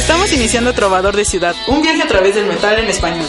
Estamos iniciando Trovador de Ciudad, un viaje a través del metal en español.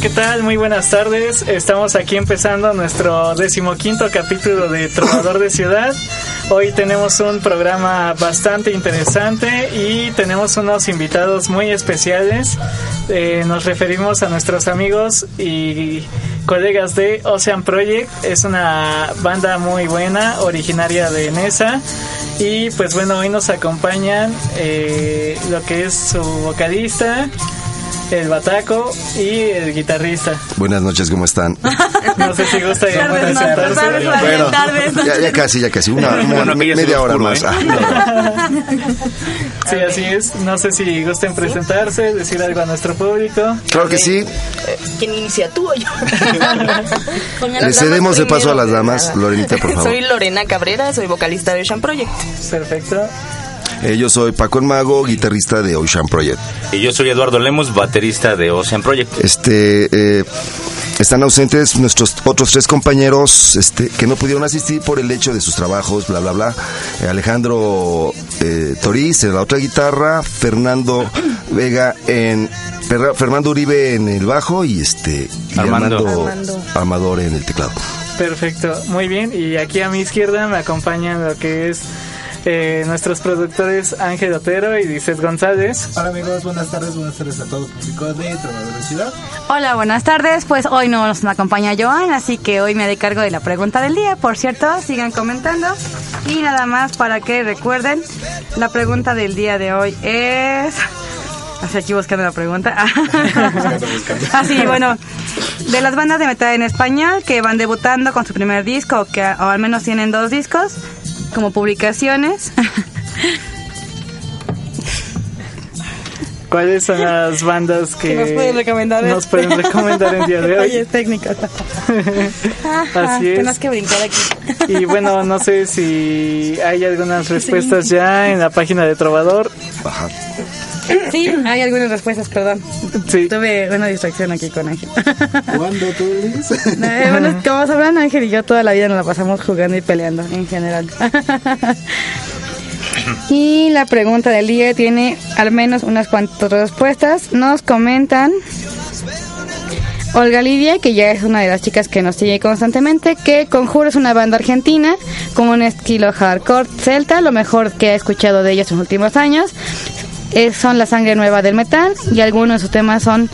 ¿Qué tal? Muy buenas tardes. Estamos aquí empezando nuestro decimoquinto capítulo de Trovador de Ciudad. Hoy tenemos un programa bastante interesante y tenemos unos invitados muy especiales. Eh, nos referimos a nuestros amigos y colegas de Ocean Project. Es una banda muy buena, originaria de Nesa. Y pues bueno, hoy nos acompañan eh, lo que es su vocalista, el bataco y el guitarrista. Buenas noches, ¿cómo están? No sé si gusta presentarse. Bueno, ya, ya casi, ya casi, una, una- media hora más. Ah, Sí, así es. No sé si gusten presentarse, decir algo a nuestro público. claro que sí, ¿Quién inicia tú o yo? le cedemos el paso a las damas. Lorenita, por favor. Soy Lorena Cabrera, soy vocalista de Ocean Project. Perfecto. Eh, yo soy Paco el Mago, guitarrista de Ocean Project. Y yo soy Eduardo Lemos, baterista de Ocean Project. Este, eh, están ausentes nuestros otros tres compañeros este, que no pudieron asistir por el hecho de sus trabajos, bla, bla, bla. Eh, Alejandro eh, Toriz en la otra guitarra, Fernando Vega en... Fer- Fernando Uribe en el bajo y este y Armando. Armando. Amador en el teclado. Perfecto. Muy bien. Y aquí a mi izquierda me acompañan lo que es eh, nuestros productores Ángel Otero y Dicet González. Hola amigos, buenas tardes, buenas tardes a todo el público de Trovador de Ciudad. Hola, buenas tardes. Pues hoy no nos acompaña Joan, así que hoy me haré cargo de la pregunta del día. Por cierto, sigan comentando. Y nada más para que recuerden, la pregunta del día de hoy es... Así aquí buscando la pregunta. Así, bueno, de las bandas de metal en español que van debutando con su primer disco, que o al menos tienen dos discos como publicaciones. ¿Cuáles son las bandas que, Que nos pueden recomendar. nos pueden recomendar el día de hoy? Oye. Así es. Tenemos que brincar aquí. Y bueno, no sé si hay algunas respuestas ya en la página de Trovador. Ajá. Sí, hay algunas respuestas, perdón. Sí. Tuve una distracción aquí con Ángel. ¿Cuándo tú, Liz? Eh, bueno, como sabrán, Ángel y yo toda la vida nos la pasamos jugando y peleando en general. y la pregunta del día tiene al menos unas cuantas respuestas. Nos comentan Olga Lidia, que ya es una de las chicas que nos sigue constantemente, que Conjuro es una banda argentina con un estilo hardcore celta, lo mejor que ha escuchado de ellos en los últimos años. Es- son la sangre nueva del metal y algunos de sus temas son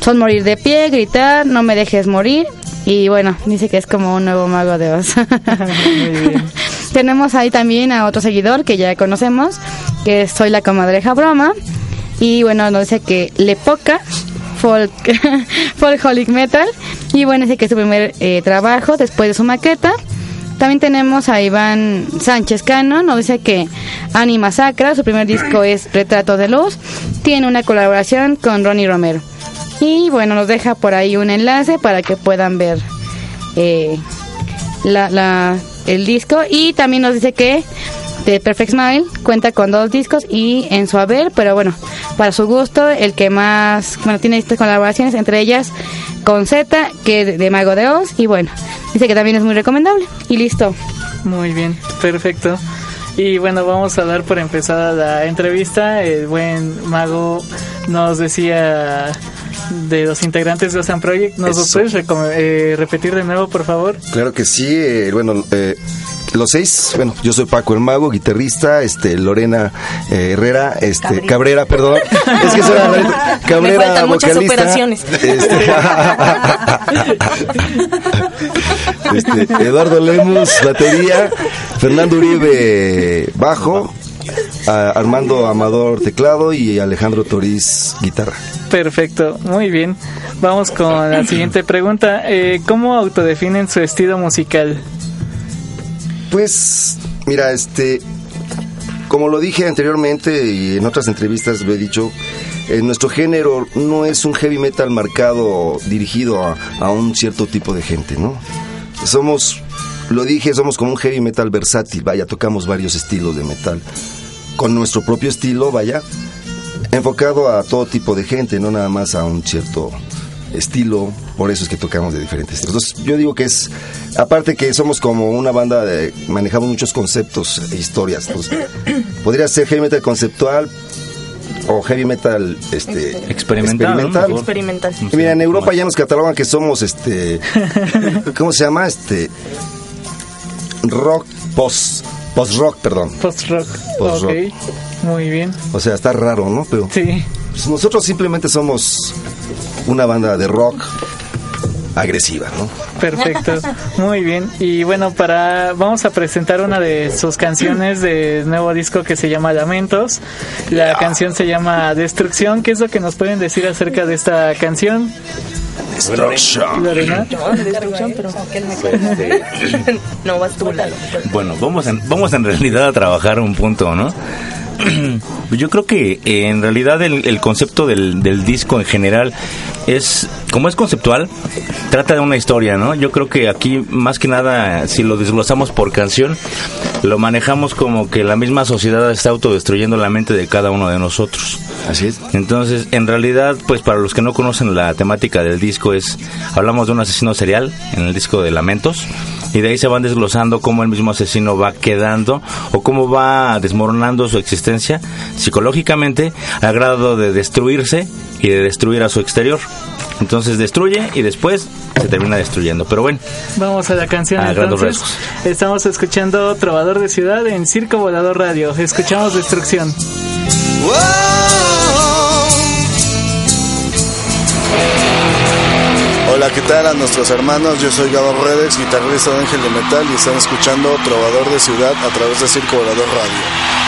son morir de pie, gritar, no me dejes morir y bueno, dice que es como un nuevo mago de Oz. Tenemos ahí también a otro seguidor que ya conocemos, que soy la comadreja broma y bueno, nos dice que le poca folk, folkholic metal y bueno, dice que es su primer eh, trabajo después de su maqueta. También tenemos a Iván Sánchez Cano, nos dice que Anima Sacra, su primer disco es Retrato de Luz, tiene una colaboración con Ronnie Romero. Y bueno, nos deja por ahí un enlace para que puedan ver eh, la, el disco. Y también nos dice que The Perfect Smile cuenta con dos discos y en su haber, pero bueno, para su gusto, el que más, bueno, tiene estas colaboraciones, entre ellas con Z, que de, de Mago de Oz, y bueno, dice que también es muy recomendable. Y listo. Muy bien, perfecto. Y bueno, vamos a dar por empezada la entrevista. El buen mago nos decía de los integrantes de Ocean Project. ¿Nos lo Eso. puedes eh, repetir de nuevo, por favor? Claro que sí, eh, bueno, eh, los seis, bueno, yo soy Paco el Mago, guitarrista, este, Lorena eh, Herrera, este, Cabrera, perdón, es que suena. Cabrera, faltan muchas vocalista, operaciones. Este, este, Eduardo Lemus, batería, Fernando Uribe, bajo, a- Armando Amador, teclado y Alejandro Toriz, guitarra. Perfecto, muy bien. Vamos con la siguiente pregunta. Eh, ¿Cómo autodefinen su estilo musical? Pues, mira, este, como lo dije anteriormente y en otras entrevistas lo he dicho, eh, nuestro género no es un heavy metal marcado dirigido a, a un cierto tipo de gente, ¿no? Somos, lo dije, somos como un heavy metal versátil, vaya, tocamos varios estilos de metal, con nuestro propio estilo, vaya, enfocado a todo tipo de gente, no nada más a un cierto estilo, por eso es que tocamos de diferentes estilos. Entonces, yo digo que es, aparte que somos como una banda, de, manejamos muchos conceptos e historias, podría ser heavy metal conceptual, o heavy metal este, Experimental. Experimental. Y mira, en Europa ya nos catalogan que somos este. ¿Cómo se llama? Este. Rock post. Post rock, perdón. Post-rock. Post-rock. Ok, muy bien. O sea, está raro, ¿no? Pero Sí. pues, nosotros simplemente somos una banda de rock agresiva, ¿no? Perfecto, muy bien. Y bueno, para vamos a presentar una de sus canciones del nuevo disco que se llama Lamentos. La canción se llama Destrucción. ¿Qué es lo que nos pueden decir acerca de esta canción, Destruction. Lorena? No, de Este, No, vas tú. Bueno, vamos en, vamos en realidad a trabajar un punto, ¿no? Yo creo que eh, en realidad el, el concepto del, del disco en general es, como es conceptual, trata de una historia, ¿no? Yo creo que aquí más que nada, si lo desglosamos por canción, lo manejamos como que la misma sociedad está autodestruyendo la mente de cada uno de nosotros. Así es. Entonces, en realidad, pues para los que no conocen la temática del disco es, hablamos de un asesino serial en el disco de Lamentos y de ahí se van desglosando cómo el mismo asesino va quedando o cómo va desmoronando su existencia psicológicamente al grado de destruirse y de destruir a su exterior. Entonces destruye y después se termina destruyendo. Pero bueno, Vamos a la canción A grandes entonces. rasgos. Estamos escuchando Trovador de Ciudad en Circo Volador Radio. Escuchamos Destrucción. Hola, ¿qué tal a nuestros hermanos? Yo soy Gabo Redes, guitarrista de Ángel de Metal y están escuchando Trovador de Ciudad a través de Circo Volador Radio.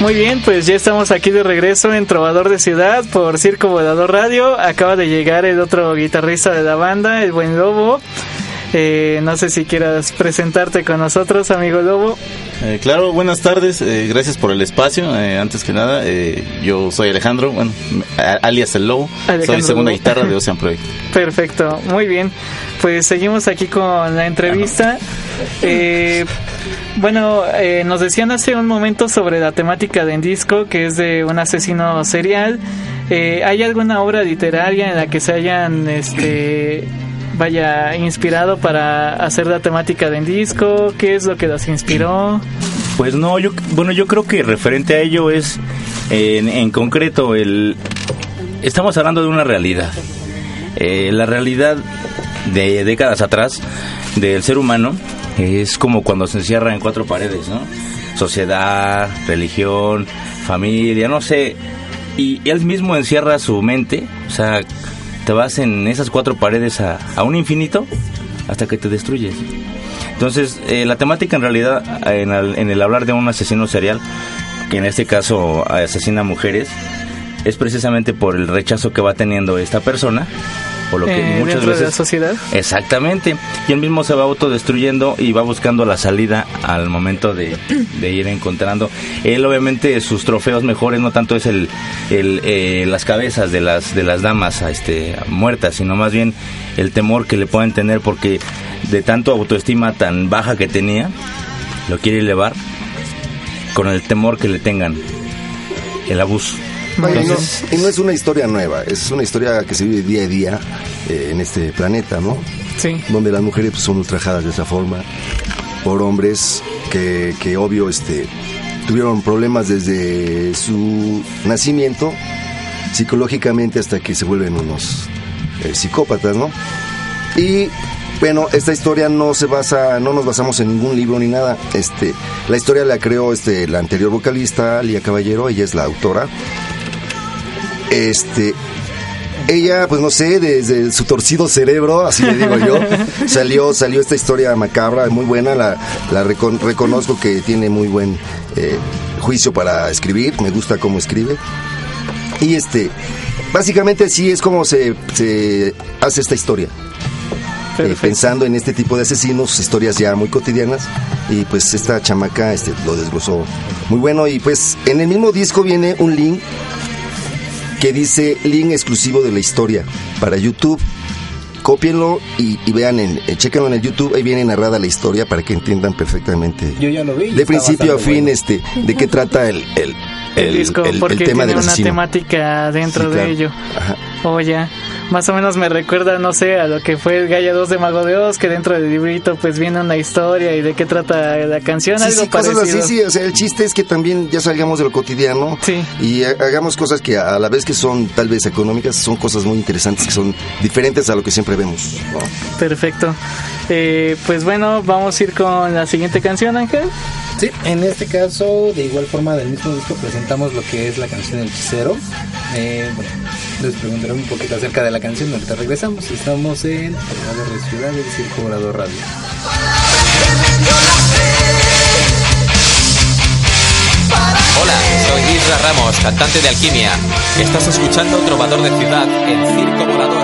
Muy bien, pues ya estamos aquí de regreso en Trovador de Ciudad por Circo Volador Radio. Acaba de llegar el otro guitarrista de la banda, el buen Lobo. Eh, no sé si quieras presentarte con nosotros, amigo Lobo. Eh, claro, buenas tardes, eh, gracias por el espacio. Eh, antes que nada, eh, yo soy Alejandro, bueno, alias el Lobo, Alejandro soy segunda Lobo. guitarra de Ocean Project. Perfecto, muy bien. Pues seguimos aquí con la entrevista. Eh, bueno, eh, nos decían hace un momento sobre la temática de disco, que es de un asesino serial. Eh, ¿Hay alguna obra literaria en la que se hayan, este, vaya, inspirado para hacer la temática de disco? ¿Qué es lo que los inspiró? Pues no, yo, bueno, yo creo que referente a ello es, en, en concreto, el, estamos hablando de una realidad. Eh, la realidad de décadas atrás del ser humano es como cuando se encierra en cuatro paredes, ¿no? Sociedad, religión, familia, no sé. Y él mismo encierra su mente, o sea, te vas en esas cuatro paredes a, un infinito hasta que te destruyes. Entonces, eh, la temática en realidad, en el, en el hablar de un asesino serial, que en este caso asesina mujeres, es precisamente por el rechazo que va teniendo esta persona, por lo que Eh, muchas dentro de la veces... sociedad. Exactamente, y él mismo se va autodestruyendo y va buscando la salida al momento de, de ir encontrando. Él obviamente sus trofeos mejores no tanto es el, el, eh, las cabezas de las de las damas este, muertas, sino más bien el temor que le pueden tener porque de tanto autoestima tan baja que tenía, lo quiere elevar con el temor que le tengan, el abuso. Y no- Entonces, y no es una historia nueva, es una historia que se vive día a día eh, en este planeta, ¿no? Sí. Donde las mujeres pues, son ultrajadas de esa forma por hombres que, que obvio este, tuvieron problemas desde su nacimiento psicológicamente hasta que se vuelven unos eh, psicópatas, ¿no? Y bueno, esta historia no se basa, no nos basamos en ningún libro ni nada. Este, la historia la creó este, la anterior vocalista, Lía Caballero, ella es la autora. Este, ella, pues no sé, desde su torcido cerebro, así le digo yo, salió, salió esta historia macabra, muy buena, la, la recon- reconozco que tiene muy buen eh, juicio para escribir, me gusta cómo escribe. Y este, básicamente sí es como se, se hace esta historia. Eh, pensando en este tipo de asesinos, historias ya muy cotidianas. Y pues esta chamaca este, lo desglosó muy bueno. Y pues en el mismo disco viene un link que dice link exclusivo de la historia para YouTube. Cópienlo y, y vean, en, eh, chéquenlo en el YouTube, ahí viene narrada la historia para que entiendan perfectamente. Yo ya lo vi. De principio a fin, bueno. este, de qué trata el, el, El, disco, el- el porque tema tiene del una asesino. temática dentro Sí, de claro. ello. Ajá. Oh, ya. Más o menos me recuerda, no sé, a lo que fue el Gaia 2 de Mago de Oz, que dentro del librito pues viene una historia y de qué trata la canción, Sí, algo sí, cosas parecido. así, sí, o sea, el chiste es que también ya salgamos de lo cotidiano Sí. y ha- hagamos cosas que a la vez que son tal vez económicas, son cosas muy interesantes, que son diferentes a lo que siempre vemos. ¿no? Perfecto. Eh, pues bueno, vamos a ir con la siguiente canción, Ángel. Sí, en este caso, de igual forma del mismo disco, presentamos lo que es la canción El Hechicero. Eh, bueno, les preguntaré un poquito acerca de la canción, ahorita regresamos. Estamos en de Ciudad del Circo Volador Radio. Hola, soy Isra Ramos, cantante de Alquimia. Estás escuchando Trovador de Ciudad en Circo Volador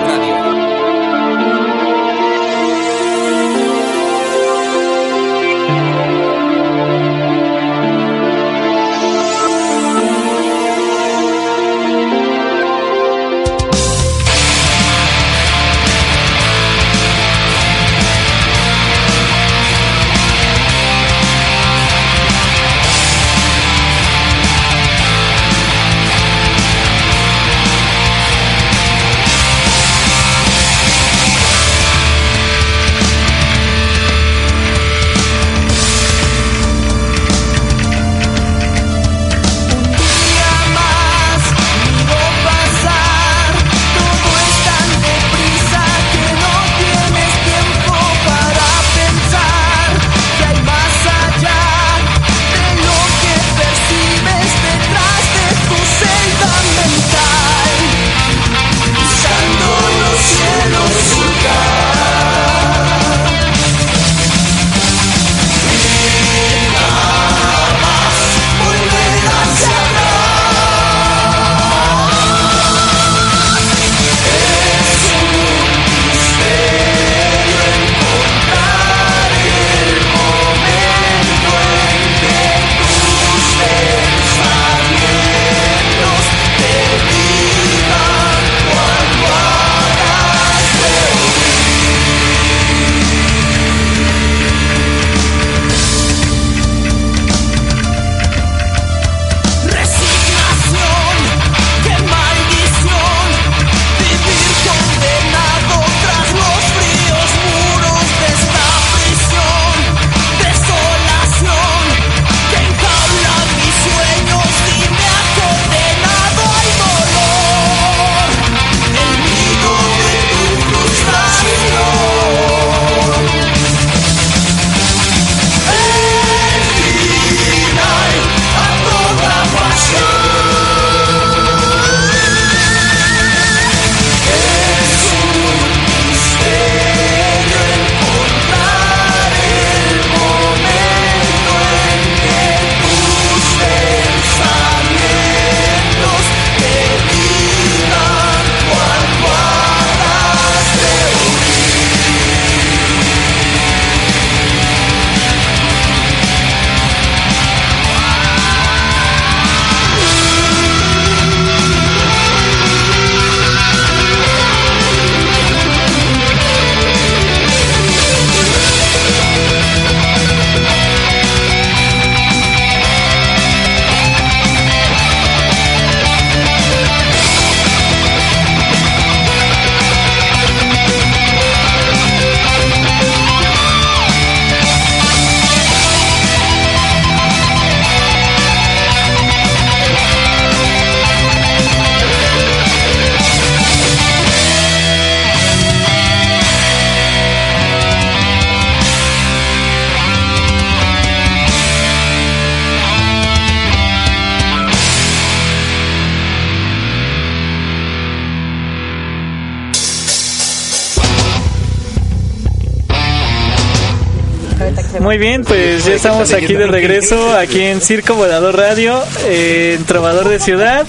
Muy bien, pues ya estamos aquí de regreso, aquí en Circo Volador Radio, eh, en Trovador de Ciudad.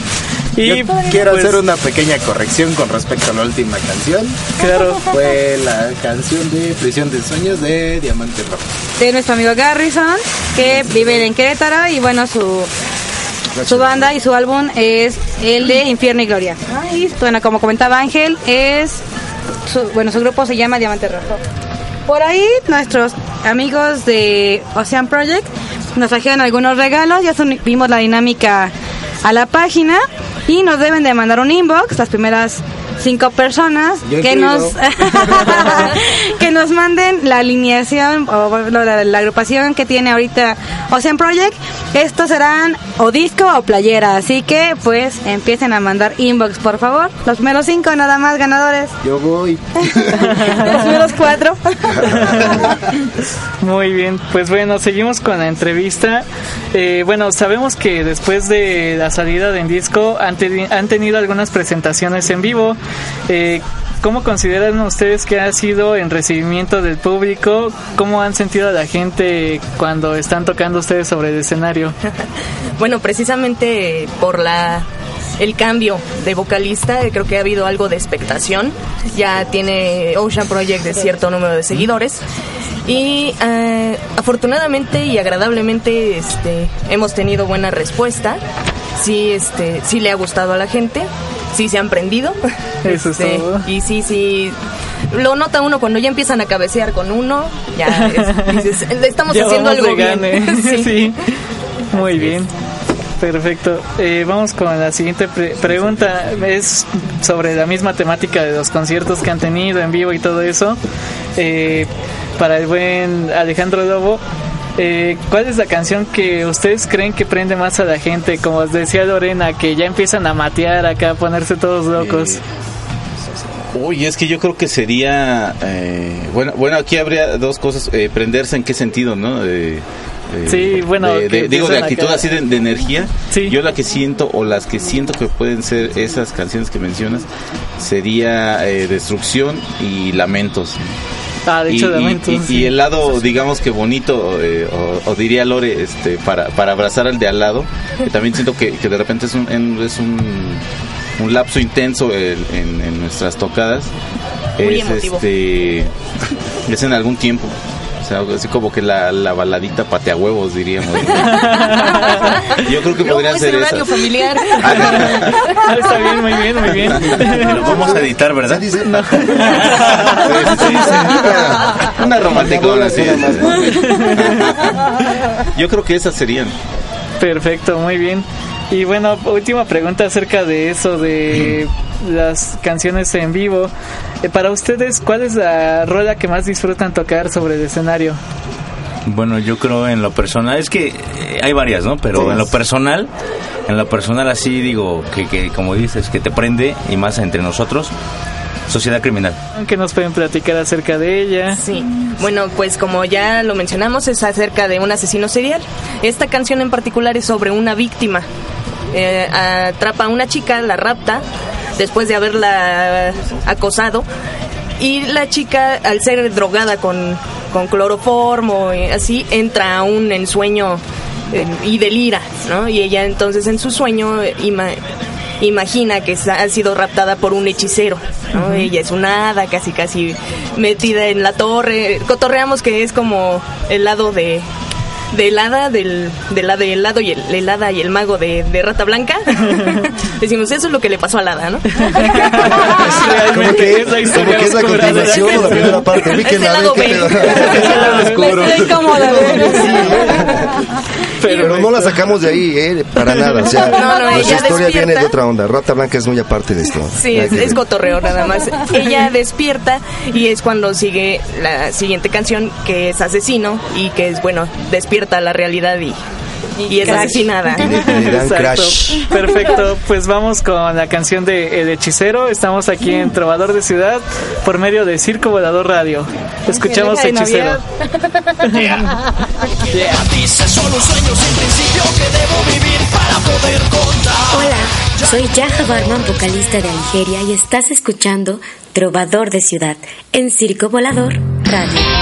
Y Yo quiero pues, hacer una pequeña corrección con respecto a la última canción. Claro. Fue la canción de Prisión de Sueños de Diamante Rojo. De nuestro amigo Garrison, que vive en Querétaro y bueno, su su banda y su álbum es el de Infierno y Gloria. Y bueno, como comentaba Ángel, es su, bueno, su grupo se llama Diamante Rojo. Por ahí nuestros amigos de Ocean Project nos trajeron algunos regalos, ya subimos la dinámica a la página y nos deben de mandar un inbox las primeras cinco personas Yo que incluido. nos que nos manden la alineación o bueno, la, la agrupación que tiene ahorita Ocean Project. Estos serán o disco o playera, así que pues empiecen a mandar inbox por favor. Los primeros cinco nada más ganadores. Yo voy. Los primeros cuatro. Muy bien, pues bueno, seguimos con la entrevista. Eh, bueno, sabemos que después de la salida de disco han, teni- han tenido algunas presentaciones en vivo. Eh, ¿Cómo consideran ustedes que ha sido en recibimiento del público? ¿Cómo han sentido a la gente cuando están tocando ustedes sobre el escenario? Bueno, precisamente por la el cambio de vocalista, creo que ha habido algo de expectación. Ya tiene Ocean Project de cierto número de seguidores. Y eh, afortunadamente y agradablemente este, hemos tenido buena respuesta. Sí, este, sí le ha gustado a la gente. Sí se han prendido. Eso es Este, todo. Y sí, sí. Lo nota uno cuando ya empiezan a cabecear con uno. Ya es- dices, estamos Ya haciendo algo bien. Sí. sí. Muy bien. Perfecto. Eh, vamos con la siguiente pre- pregunta. Es sobre la misma temática de los conciertos que han tenido en vivo y todo eso. Eh, para el buen Alejandro Lobo, eh, ¿cuál es la canción que ustedes creen que prende más a la gente? Como os decía Lorena, que ya empiezan a matear acá, a ponerse todos locos. Uy, es que yo creo que sería. eh, bueno, bueno, aquí habría dos cosas. eh, prenderse en qué sentido, ¿no? Eh, eh, Sí, bueno, de- que de- digo, de actitud acá. así de, de energía. Yo la que siento, o las que siento que pueden ser esas canciones que mencionas, sería eh, Destrucción y Lamentos. Ah, de y, hecho, y- Lamentos, y- sí. y el lado, digamos que bonito, eh, o, o diría Lore, este, para, para abrazar al de al lado, que también siento que, que de repente es un, en- es un, un lapso intenso en, en- en nuestras tocadas. Muy es, emotivo. este, es en algún tiempo. Sea, así como que la, la baladita patea huevos, diríamos. Yo creo que No, podrían es ser esas. familiar. Ah, está bien, muy bien, muy bien. Lo vamos a editar, ¿verdad? Una romanticona, así. Yo creo que esas serían. Perfecto, muy bien. Y bueno, última pregunta acerca de eso, de las canciones en vivo. Eh, para ustedes, ¿cuál es la rola que más disfrutan tocar sobre el escenario? Bueno, yo creo en lo personal, es que eh, hay varias, ¿no? Pero en lo personal, en lo personal así digo que, que como dices, que te prende y más entre nosotros, Sociedad Criminal. ¿Qué nos pueden platicar acerca de ella? Sí, bueno, pues como ya lo mencionamos, es acerca de un asesino serial. Esta canción en particular es sobre una víctima. Eh, atrapa a una chica, la rapta, después de haberla acosado. Y la chica, al ser drogada con, con cloroformo y así, entra a un ensueño eh, y delira, ¿no? Y ella entonces en su sueño eh, imagina que ha sido raptada por un hechicero. Ella es una hada casi casi metida en la torre. Cotorreamos que es como el lado de del hada, del, y el lado y el, el hada y el mago de, de Rata Blanca. Decimos, eso es lo que le pasó al hada, ¿no? Como que, como que es la continuación o la primera parte. Es el la lado B. Pero no la sacamos de ahí, ¿eh? Para nada. O sea, No, no, nuestra ella historia despierta. viene de otra onda. Rata Blanca es muy aparte de esto. Sí, es, es cotorreo nada más. Ella despierta y es cuando sigue la siguiente canción que es Asesino y que es, bueno, despierta la realidad y, y es Crash. asesinada. Exacto. Perfecto, pues vamos con la canción de El Hechicero. Estamos aquí en Trovador de Ciudad por medio de Circo Volador Radio. Escuchamos Hechicero. Hola, soy Yaja Barman, vocalista de Algeria, y estás escuchando Trovador de Ciudad en Circo Volador Radio.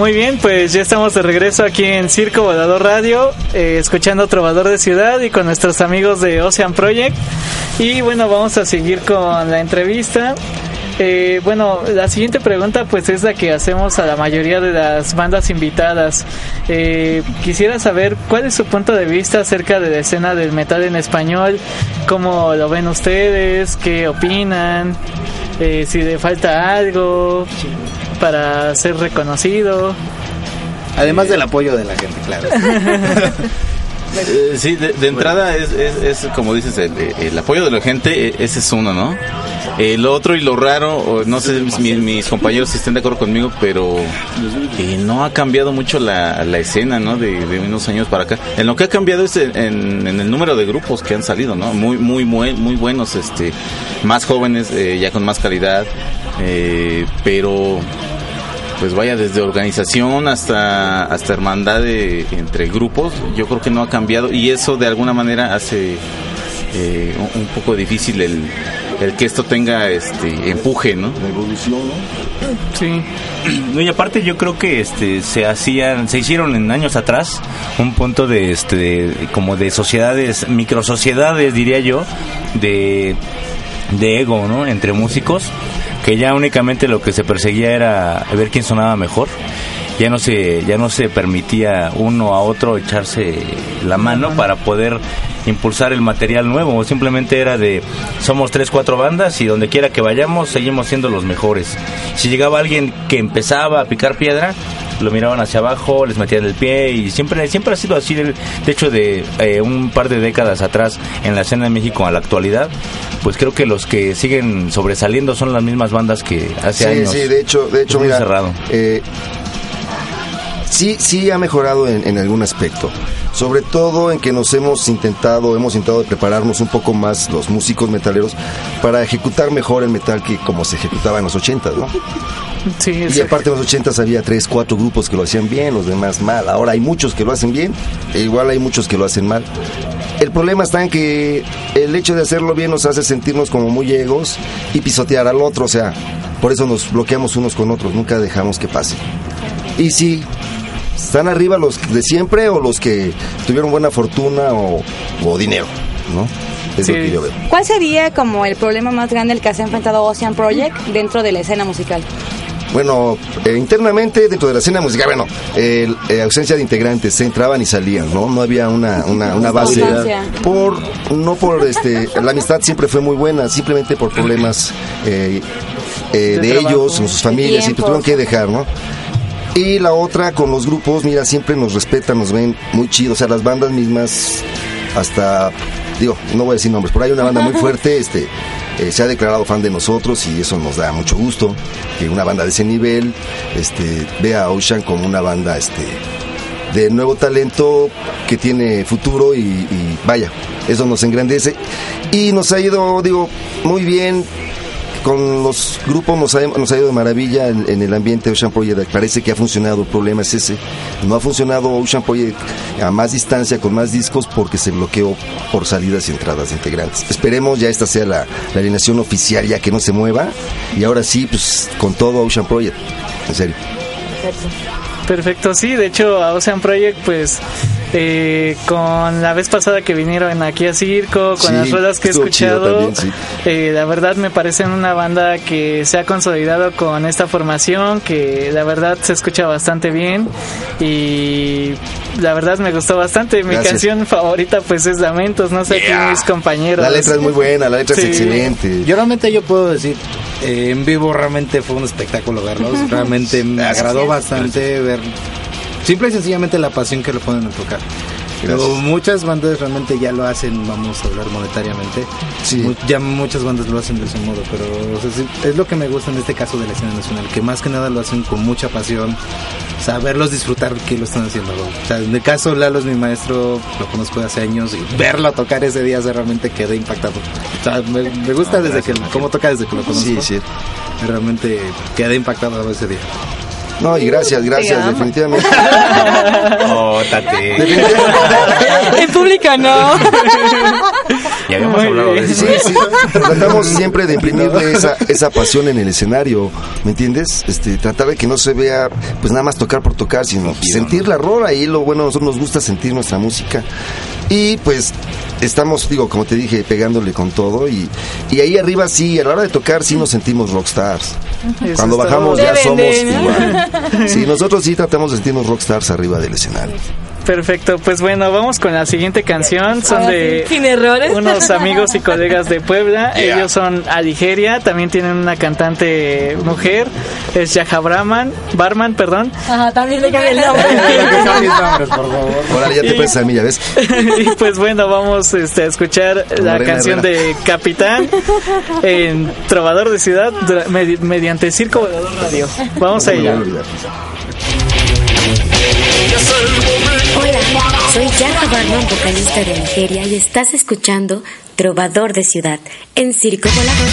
Muy bien, pues ya estamos de regreso aquí en Circo Volador Radio, eh, escuchando Trovador de Ciudad y con nuestros amigos de Ocean Project. Y bueno, vamos a seguir con la entrevista. Eh, bueno, la siguiente pregunta pues es la que hacemos a la mayoría de las bandas invitadas. Eh, quisiera saber cuál es su punto de vista acerca de la escena del metal en español, cómo lo ven ustedes, qué opinan, eh, si le falta algo para ser reconocido. Además del apoyo de la gente, claro. Eh, sí, de, de entrada es, es, es, como dices, el, el apoyo de la gente, eh, ese es uno, ¿no? Eh, lo otro y lo raro, no sé mis, mis compañeros si estén de acuerdo conmigo, pero eh, no ha cambiado mucho la, la escena, ¿no? De, de unos años para acá. En lo que ha cambiado es en, en el número de grupos que han salido, ¿no? Muy, muy, muy, muy buenos, este, más jóvenes, eh, ya con más calidad, eh, pero pues vaya desde organización hasta hasta hermandad de, entre grupos yo creo que no ha cambiado y eso de alguna manera hace eh, un, un poco difícil el, el que esto tenga este empuje no la evolución Sí. No, y aparte yo creo que este se hacían, se hicieron en años atrás un punto de este de- como de sociedades, microsociedades diría yo, de de ego, ¿no? Entre músicos, que ya únicamente lo que se perseguía era ver quién sonaba mejor. Ya no se ya no se permitía uno a otro echarse la mano para poder impulsar el material nuevo, simplemente era de somos tres, cuatro bandas y donde quiera que vayamos seguimos siendo los mejores. Si llegaba alguien que empezaba a picar piedra, lo miraban hacia abajo, les metían el pie y siempre siempre ha sido así. De de hecho, de eh, un par de décadas atrás en la escena de México a la actualidad, pues creo que los que siguen sobresaliendo son las mismas bandas que hace sí, años. sí, de hecho, de hecho, mira, cerrado. eh, sí, sí ha mejorado en, en algún aspecto. Sobre todo en que nos hemos intentado, hemos intentado prepararnos un poco más los músicos metaleros para ejecutar mejor el metal que como se ejecutaba en los 80, ¿no? Sí, Y aparte en los 80 había tres, cuatro grupos que lo hacían bien, los demás mal. Ahora hay muchos que lo hacen bien, e igual hay muchos que lo hacen mal. El problema está en que el hecho de hacerlo bien nos hace sentirnos como muy egos y pisotear al otro, o sea, por eso nos bloqueamos unos con otros, nunca dejamos que pase. Y si están arriba los de siempre o los que tuvieron buena fortuna o, o dinero, ¿no? Es lo que yo veo. ¿Cuál sería como el problema más grande al que se ha enfrentado Ocean Project dentro de la escena musical? Bueno, eh, internamente dentro de la escena musical, bueno, el, eh, ausencia de integrantes, se entraban y salían, ¿no? No había una, una, una base. Por, no por, este, la amistad siempre fue muy buena, simplemente por problemas eh, eh, De de, trabajo. ellos, con sus familias, y pues tuvieron que dejar, ¿no? Y la otra con los grupos, mira, siempre nos respetan, nos ven muy chidos, o sea, las bandas mismas, hasta, digo, no voy a decir nombres, pero hay una banda muy fuerte, este, eh, se ha declarado fan de nosotros y eso nos da mucho gusto, que una banda de ese nivel, este, vea a Ocean como una banda, este, de nuevo talento que tiene futuro y, y vaya, eso nos engrandece. Y nos ha ido, digo, muy bien con los grupos nos ha, ido de maravilla en, el ambiente de Ocean Project. Parece que ha funcionado, el problema es ese. No ha funcionado Ocean Project a más distancia, con más discos, porque se bloqueó por salidas y entradas de integrantes. Esperemos ya esta sea la, la alineación oficial, ya que no se mueva. Y ahora sí, pues con todo Ocean Project. En serio. Perfecto, sí, de hecho a Ocean Project pues eh, con la vez pasada que vinieron aquí a Circo, con Sí, las ruedas que he escuchado, también, sí. eh, la verdad me parecen una banda que se ha consolidado con esta formación, que la verdad se escucha bastante bien y la verdad me gustó bastante. Mi Gracias. canción favorita pues es Lamentos, no sé aquí mis compañeros. La letra es muy buena, la letra Sí. es excelente. Yo realmente yo puedo decir, eh, en vivo realmente fue un espectáculo verlos, realmente me Gracias. agradó bastante ver simple y sencillamente la pasión que le ponen a tocar. Pero muchas bandas realmente ya lo hacen, vamos a hablar monetariamente. Sí. Ya muchas bandas lo hacen de ese modo, pero o sea, sí, es lo que me gusta en este caso de la escena nacional, que más que nada lo hacen con mucha pasión, saberlos disfrutar que lo están haciendo. ¿no? O sea, en el caso Lalo es mi maestro, lo conozco de hace años y verlo tocar ese día realmente quedé impactado. O sea, me, me gusta desde que cómo toca desde que lo conozco. Sí, sí. Realmente quedé impactado ese día. No, y gracias, gracias, definitivamente. Oh, tate. en público no. Y habíamos Muy hablado de eso. Sí, sí. Tratamos siempre de imprimirle esa, esa pasión en el escenario, ¿me entiendes? Este, tratar de que no se vea, pues nada más tocar por tocar, sino sentir la rola y lo bueno, a nosotros nos gusta sentir nuestra música. Y pues estamos, digo, como te dije, pegándole con todo y, y ahí arriba sí, a la hora de tocar sí nos sentimos rockstars. Eso Cuando bajamos todo. ya somos igual. Sí, nosotros sí tratamos de sentirnos rockstars arriba del escenario. Perfecto, pues bueno, vamos con la siguiente canción. Son de Sin errores. unos amigos y colegas de Puebla. Ellos son Aligeria, también tienen una cantante mujer, es Yaja Brahman, Barman, perdón. Ajá, también le cambia el nombre. nombres, por favor. Ahora ya te prestas a mí, ya ves. y pues bueno, vamos este, a escuchar la Morena canción Herrera. de Capitán en Trovador de Ciudad medi- mediante Circo Volador Radio. Vamos a ella. Hola, soy Yaja Barman, vocalista de Nigeria, y estás escuchando Trovador de Ciudad en Circo Volador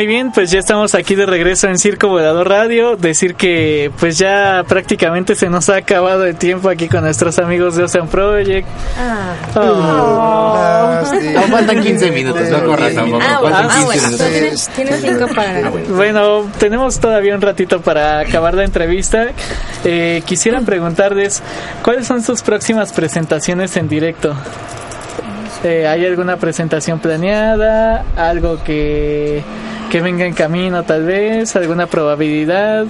Muy bien, pues ya estamos aquí de regreso en Circo Volador Radio. Decir que pues ya prácticamente se nos ha acabado el tiempo aquí con nuestros amigos de Ocean Project. Ah. Oh. Aún faltan 15 minutos, no corras tampoco. Faltan 15 bueno. minutos. Tienes, tienes cinco para... Bueno, tenemos todavía un ratito para acabar la entrevista. Eh, quisiera preguntarles, ¿cuáles son sus próximas presentaciones en directo? Eh, ¿Hay alguna presentación planeada? ¿Algo que, que venga en camino tal vez? ¿Alguna probabilidad?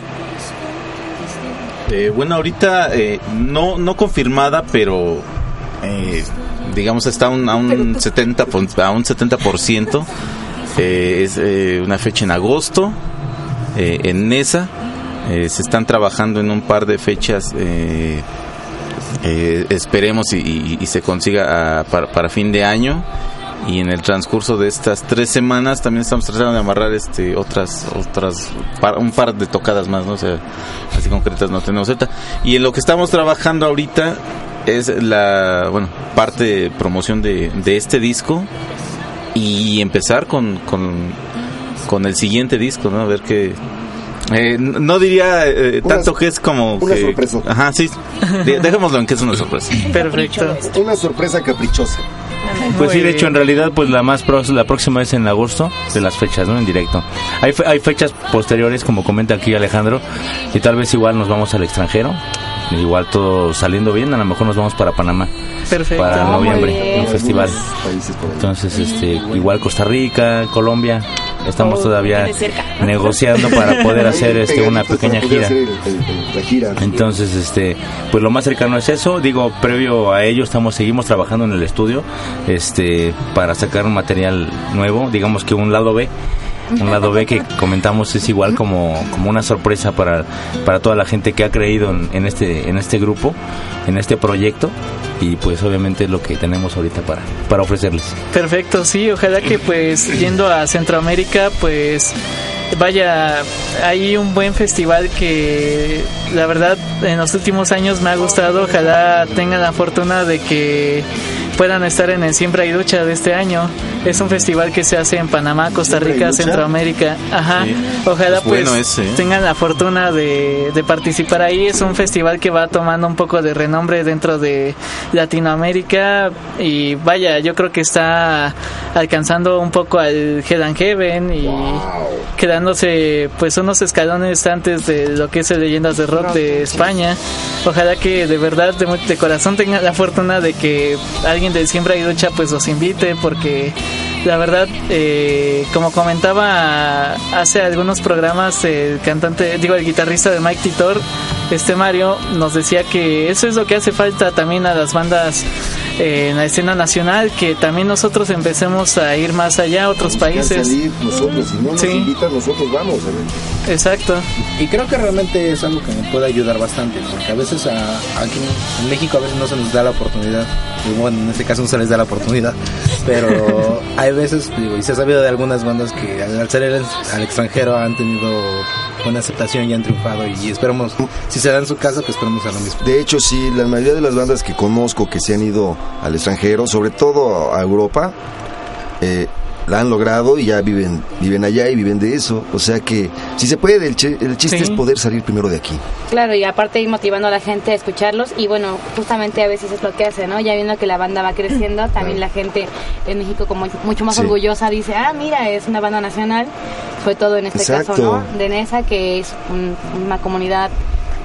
Eh, bueno, ahorita eh, no, no confirmada, pero eh, digamos está un- a un 70 pon- a un 70%. Eh, es eh, una fecha en agosto eh, en Nesa. Eh, se están trabajando en un par de fechas. eh, eh, esperemos y, y- y se consiga ah, para, para fin de año. Y en el transcurso de estas tres semanas también estamos tratando de amarrar este otras otras par- un par de tocadas más, ¿no? O sea, así concretas no tenemos ahorita. Y en lo que estamos trabajando ahorita es la bueno parte de promoción de, de este disco y empezar con, con, con el siguiente disco, ¿no? A ver qué... eh, no diría eh, Una- tanto que es como una que- sorpresa. Ajá, sí. De- Dejémoslo en que es una sorpresa. Perfecto. Una sorpresa caprichosa. Pues sí, de hecho, en realidad, pues la más pro- la próxima es en agosto, de las fechas, ¿no? En directo. Hay, fe- hay fechas posteriores, como comenta aquí Alejandro, y tal vez igual nos vamos al extranjero. Igual todo saliendo bien, a lo mejor nos vamos para Panamá. Perfecto. Para noviembre, un festival. Entonces, este, igual Costa Rica, Colombia, estamos Oh, todavía negociando para poder hacer este una pequeña gira. Entonces, este, pues lo más cercano es eso. Digo, previo a ello estamos seguimos trabajando en el estudio, este, para sacar un material nuevo. Digamos que un lado B, un lado B que comentamos es igual como, como una sorpresa para, para toda la gente que ha creído en, este, en este grupo, en este proyecto. Y pues obviamente es lo que tenemos ahorita para, para ofrecerles. Perfecto, sí, ojalá que pues yendo a Centroamérica, pues vaya, hay un buen festival que la verdad en los últimos años me ha gustado, ojalá tengan la fortuna de que puedan estar en el Siembra y Ducha de este año. Es un festival que se hace en Panamá, Costa ¿Siembra y Rica? Centroamérica. Ajá. Sí. Ojalá Es pues bueno ese, ¿eh? tengan la fortuna de, de participar ahí. Es un festival que va tomando un poco de renombre dentro de Latinoamérica y vaya, yo creo que está alcanzando un poco al Head and Heaven y quedándose pues unos escalones antes de lo que es el Leyendas de Rock de España. Ojalá que de verdad, de, de corazón tengan la fortuna de que alguien del Siembra y Lucha pues los invite porque la verdad, eh, como comentaba hace algunos programas, el cantante, digo, el guitarrista de Mike Titor, este Mario, nos decía que eso es lo que hace falta también a las bandas eh, en la escena nacional, que también nosotros empecemos a ir más allá a otros Buscar países. salir nosotros, si no nos Sí. invitan, nosotros vamos. a. Exacto. Y creo que realmente es algo que me puede ayudar bastante, porque a veces a- aquí en México a veces no se nos da la oportunidad, y bueno, en este caso no se les da la oportunidad, pero hay veces, digo, y se ha sabido de algunas bandas que al al salir al, extranjero han tenido buena aceptación y han triunfado, y esperamos, si se da en su casa, pues esperamos a lo mismo. De hecho, sí, la mayoría de las bandas que conozco que se han ido al extranjero, sobre todo a Europa, eh, la han logrado y ya viven viven allá y viven de eso. O sea que, si se puede, el, che- el chiste Sí. es poder salir primero de aquí. Claro, y aparte ir motivando a la gente a escucharlos y bueno, justamente a veces es lo que hace, ¿no? Ya viendo que la banda va creciendo, también la gente en México como mucho más Sí. orgullosa dice, ah, mira, es una banda nacional, sobre todo en este Exacto. caso, ¿no? De Nesa, que es un- una comunidad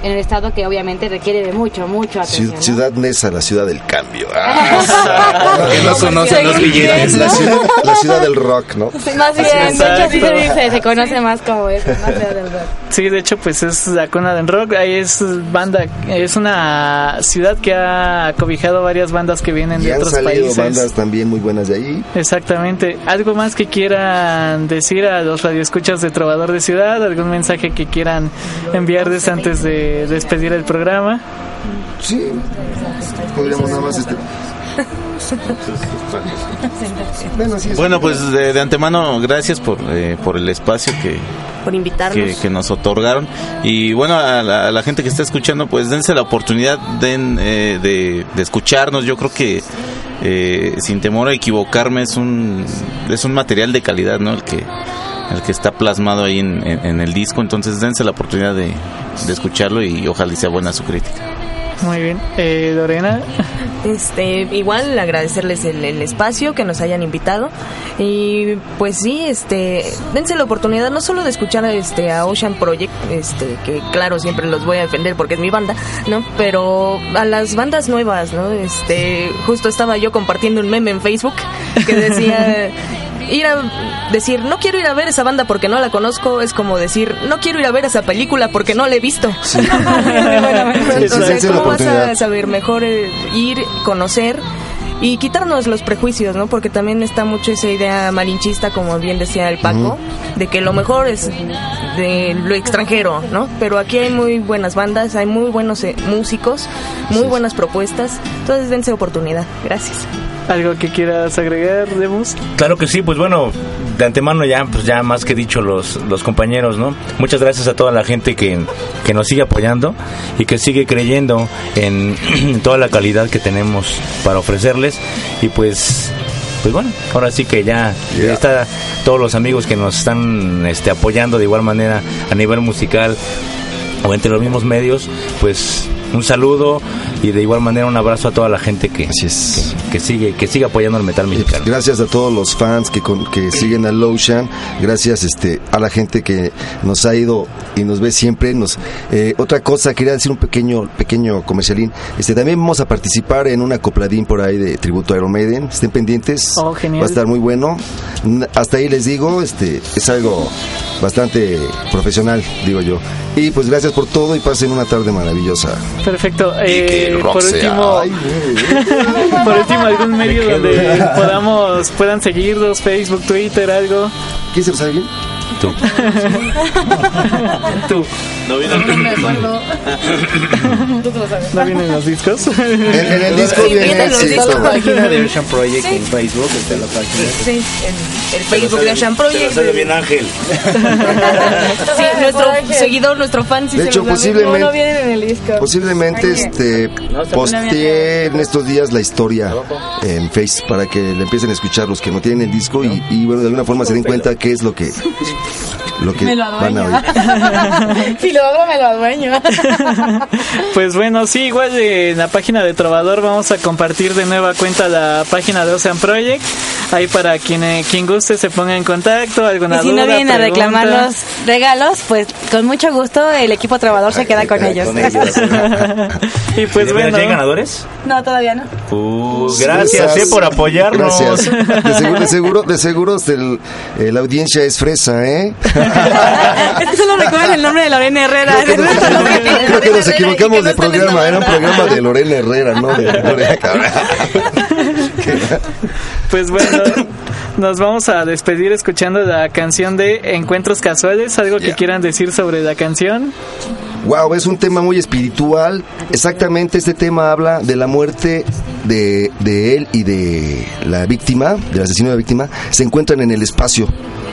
en el estado que obviamente requiere de mucho, mucho atención. ¿no? Ciudad Nesa, la ciudad del cambio. Que no conocen los billetes. Es la ciudad, la ciudad del rock, ¿no? Más bien, de hecho así se dice, se conoce más como eso, más allá del rock. Sí, de hecho, pues es la cuna del rock. Ahí es banda, es una ciudad que ha cobijado varias bandas que vienen Y de han otros salido países. bandas también muy buenas de ahí. Exactamente. ¿Algo más que quieran decir a los radioescuchas de Trovador de Ciudad? ¿Algún mensaje que quieran enviarles antes de despedir el programa? Sí, podríamos nada más este. Bueno, sí, es- Bueno, pues de, de antemano, gracias por, eh, por el espacio que, por invitarnos. que, que nos otorgaron. Y bueno, a la, a la gente que está escuchando, pues dense la oportunidad den, eh, de, de escucharnos. Yo creo que, eh, sin temor a equivocarme, es un, es un material de calidad, ¿no? El que, el que está plasmado ahí en, en- en el disco. Entonces dense la oportunidad de, de escucharlo y ojalá y sea buena su crítica. Muy bien. Eh, Lorena. Este, igual agradecerles el, el espacio que nos hayan invitado y pues sí, este, dense la oportunidad no solo de escuchar este a Ocean Project, este, que claro siempre los voy a defender porque es mi banda, ¿no? Pero a las bandas nuevas, ¿no? Este, justo estaba yo compartiendo un meme en Facebook que decía ir a decir no quiero ir a ver esa banda porque no la conozco es como decir no quiero ir a ver esa película porque no la he visto. Entonces, dense la ¿cómo vas a saber mejor eh, ir, conocer y quitarnos los prejuicios, ¿no? Porque también está mucho esa idea malinchista, como bien decía el Paco, de que lo mejor es de lo extranjero, ¿no? Pero aquí hay muy buenas bandas, hay muy buenos eh, músicos, muy buenas propuestas, entonces dense oportunidad. Gracias. ¿Algo que quieras agregar, Demus? Claro que sí, pues bueno, de antemano ya, pues ya más que dicho los, los compañeros, ¿no? Muchas gracias a toda la gente que, que nos sigue apoyando y que sigue creyendo en, en toda la calidad que tenemos para ofrecerles y pues pues bueno, ahora sí que ya está todos los amigos que nos están este, apoyando de igual manera a nivel musical o entre los mismos medios, pues un saludo y de igual manera un abrazo a toda la gente que, que, que sigue que sigue apoyando el metal mexicano. Gracias a todos los fans que, con- que siguen a Lotion, gracias este, a la gente que nos ha ido y nos ve siempre. Nos, eh, otra cosa, quería decir un pequeño pequeño comercialín. Este, también vamos a participar en una copladín por ahí de tributo a Iron Maiden. Estén pendientes. Oh, genial. Va a estar muy bueno. Hasta ahí les digo, este, es algo bastante profesional, digo yo. Y pues gracias por todo y pasen una tarde maravillosa. Perfecto. que el Eh, rock por sea- último, Ay, por último algún medio Me donde podamos puedan seguirnos, Facebook, Twitter, algo. ¿Quién se lo sabe bien? Tú. Tú. No viene No me acuerdo. ¿No vienen los discos? En, en el disco Sí, viene vienen los sí, discos. todo. La página de Ocean Project Sí. en Facebook, está la página. Sí, el, el Facebook de Ocean Project. sabe bien Ángel. Sí, nuestro seguidor, nuestro fan, sí De se hecho, lo posiblemente- No, no vienen en el disco. Posiblemente este posteé en estos días la historia en Face para que le empiecen a escuchar los que no tienen el disco y, y, bueno de alguna forma se den cuenta qué es lo que lo que Me lo van a oír. adueño. si lo hago, me lo adueño. Pues bueno, sí, igual eh, en la página de Trovador vamos a compartir de nueva cuenta la página de Ocean Project. Ahí para quien, eh, quien guste se ponga en contacto, alguna Y si duda, no vienen a pregunta. reclamar los regalos, pues con mucho gusto el equipo trabajador se queda con ellos. y pues ¿De veras bueno. ya hay ganadores? No, todavía no. Uh, gracias eh, por apoyarnos. Gracias. De seguro, de seguro, de seguro el- la audiencia es fresa, ¿eh? es que solo recuerden el nombre de Lorena Herrera. Creo que nos equivocamos de programa, era un programa de Lorena Herrera, ¿no? De Lorena Cabrera. Pues bueno, nos vamos a despedir escuchando la canción de Encuentros Casuales. ¿Algo que quieran decir sobre la canción? Wow, es un tema muy espiritual. Exactamente, este tema habla de la muerte de, de él y de la víctima, del asesino de la víctima. Se encuentran en el espacio.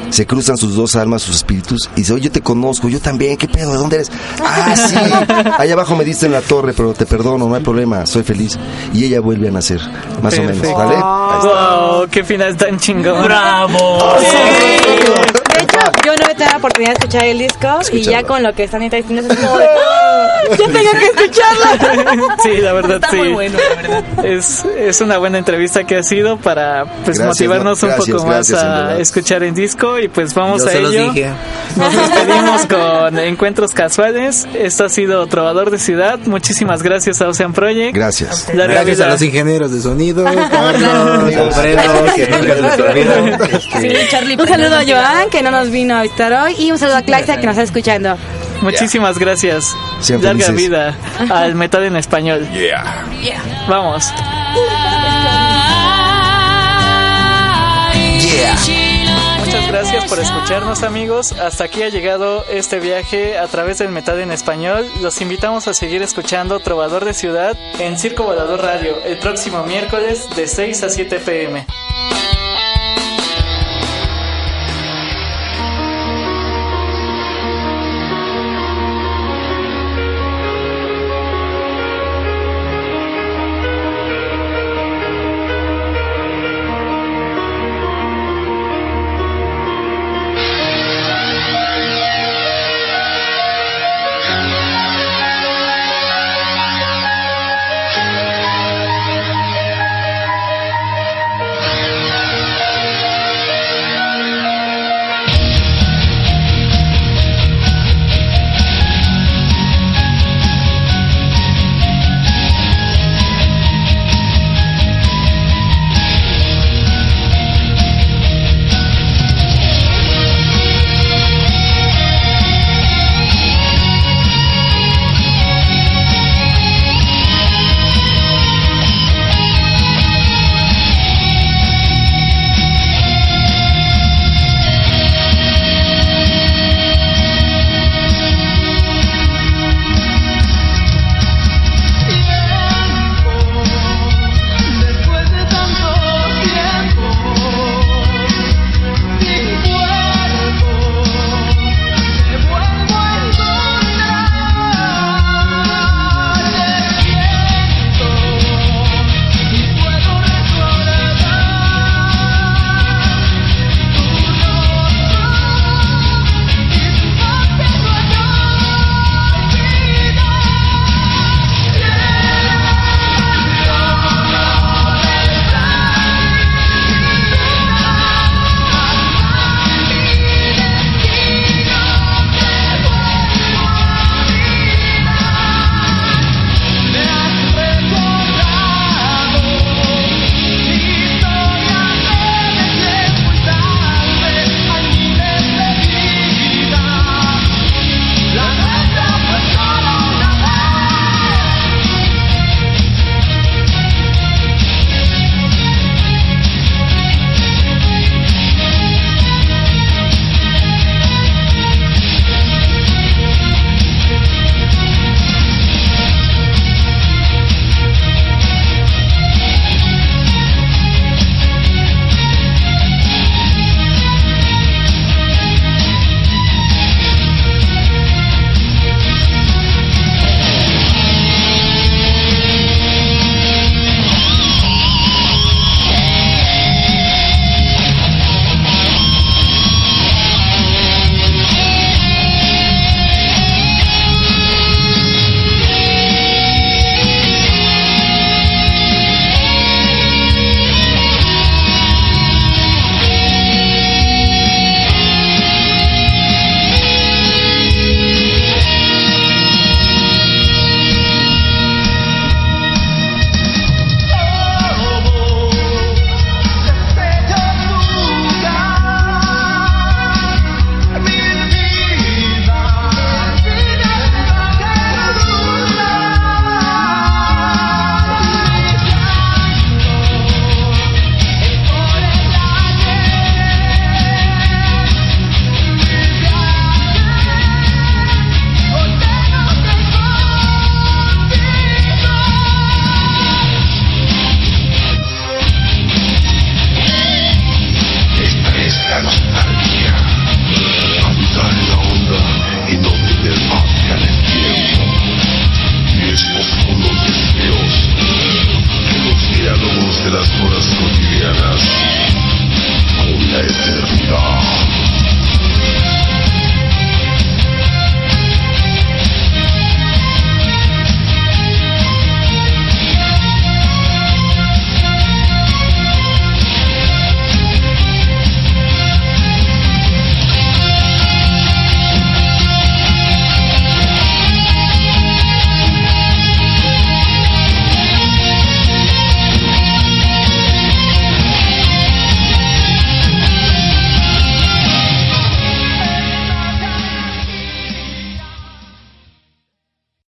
Se cruzan sus dos almas, sus espíritus, y dice, oye, yo te conozco, yo también, ¿qué pedo? ¿De dónde eres? Ah, sí, allá abajo me diste en la torre, pero te perdono, no hay problema, soy feliz. Y ella vuelve a nacer, más o menos. ¿vale? Ahí está. Wow, qué final tan chingón. ¡Bravo! De hecho, yo no he tenido la oportunidad de escuchar el disco y ya con lo que están diciendo es como de, ¡Ah! yo tengo que escucharlo. Sí, la verdad Está sí. muy bueno, la verdad. Es, es una buena entrevista que ha sido para pues Gracias, motivarnos no, un gracias, poco más gracias, en a escuchar el disco y pues vamos Yo a se los ello. dije. Nos despedimos con Encuentros Casuales. Esto ha sido Trovador de Ciudad. Muchísimas gracias a Ocean Project. Gracias. Gracias a los ingenieros de sonido, Carlos, Alfredo, que nunca se les olvida. Sí, Charlie. Un saludo a Joan, que no nos vino a visitar hoy, y un saludo a Claudia, que nos está escuchando. Muchísimas gracias. Sean Larga vida al metal en español. Vamos. Muchas gracias por escucharnos amigos. Hasta aquí ha llegado este viaje a través del metal en español. Los invitamos a seguir escuchando Trovador de Ciudad en Circo Volador Radio el próximo miércoles de 6 a 7 pm.